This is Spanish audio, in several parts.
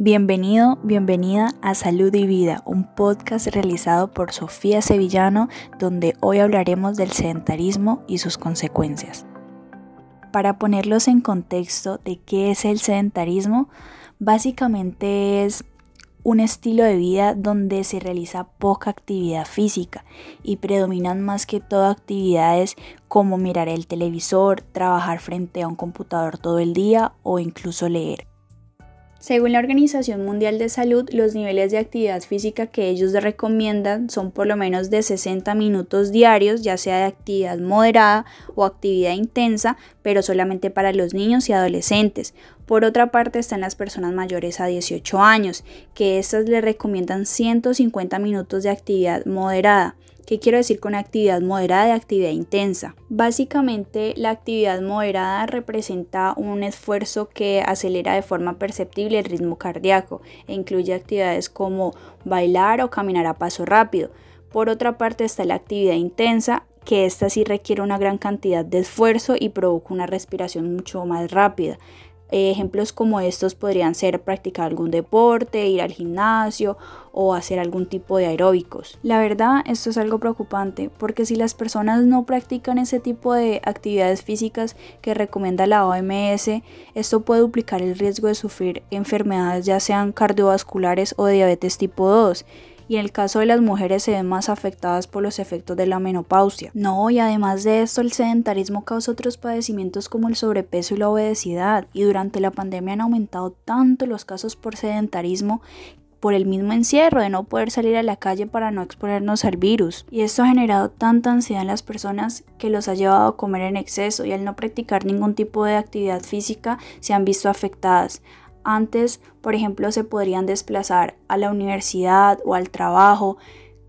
Bienvenido, bienvenida a Salud y Vida, un podcast realizado por Sofía Sevillano, donde hoy hablaremos del sedentarismo y sus consecuencias. Para ponerlos en contexto de qué es el sedentarismo, básicamente es un estilo de vida donde se realiza poca actividad física y predominan más que todo actividades como mirar el televisor, trabajar frente a un computador todo el día o incluso leer. Según la Organización Mundial de Salud, los niveles de actividad física que ellos recomiendan son por lo menos de 60 minutos diarios, ya sea de actividad moderada o actividad intensa, pero solamente para los niños y adolescentes. Por otra parte están las personas mayores a 18 años, que estas le recomiendan 150 minutos de actividad moderada. ¿Qué quiero decir con actividad moderada y actividad intensa? Básicamente la actividad moderada representa un esfuerzo que acelera de forma perceptible el ritmo cardíaco e incluye actividades como bailar o caminar a paso rápido. Por otra parte está la actividad intensa, que esta sí requiere una gran cantidad de esfuerzo y provoca una respiración mucho más rápida. Ejemplos como estos podrían ser practicar algún deporte, ir al gimnasio o hacer algún tipo de aeróbicos. La verdad, esto es algo preocupante porque si las personas no practican ese tipo de actividades físicas que recomienda la OMS, esto puede duplicar el riesgo de sufrir enfermedades ya sean cardiovasculares o diabetes tipo 2 y en el caso de las mujeres se ven más afectadas por los efectos de la menopausia. No, y además de esto el sedentarismo causa otros padecimientos como el sobrepeso y la obesidad y durante la pandemia han aumentado tanto los casos por sedentarismo por el mismo encierro de no poder salir a la calle para no exponernos al virus. Y esto ha generado tanta ansiedad en las personas que los ha llevado a comer en exceso y al no practicar ningún tipo de actividad física se han visto afectadas. Antes, por ejemplo, se podrían desplazar a la universidad o al trabajo,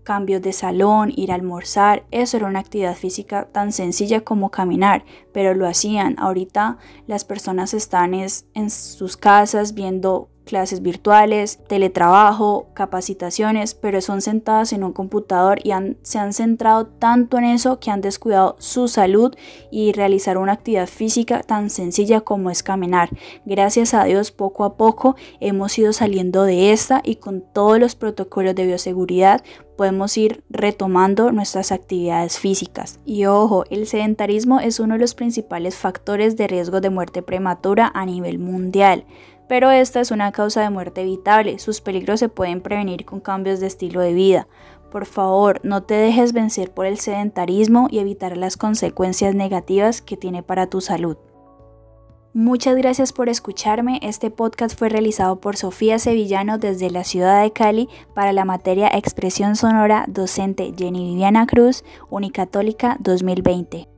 cambios de salón, ir a almorzar, eso era una actividad física tan sencilla como caminar, pero lo hacían. Ahorita las personas están en sus casas viendo clases virtuales, teletrabajo, capacitaciones, pero son sentadas en un computador y se han centrado tanto en eso que han descuidado su salud y realizar una actividad física tan sencilla como es caminar. Gracias a Dios, poco a poco hemos ido saliendo de esta y con todos los protocolos de bioseguridad podemos ir retomando nuestras actividades físicas. Y ojo, el sedentarismo es uno de los principales factores de riesgo de muerte prematura a nivel mundial pero esta es una causa de muerte evitable. Sus peligros se pueden prevenir con cambios de estilo de vida. Por favor, no te dejes vencer por el sedentarismo y evitar las consecuencias negativas que tiene para tu salud. Muchas gracias por escucharme. Este podcast fue realizado por Sofía Sevillano desde la ciudad de Cali para la materia Expresión Sonora docente Jenny Viviana Cruz, Unicatólica 2020.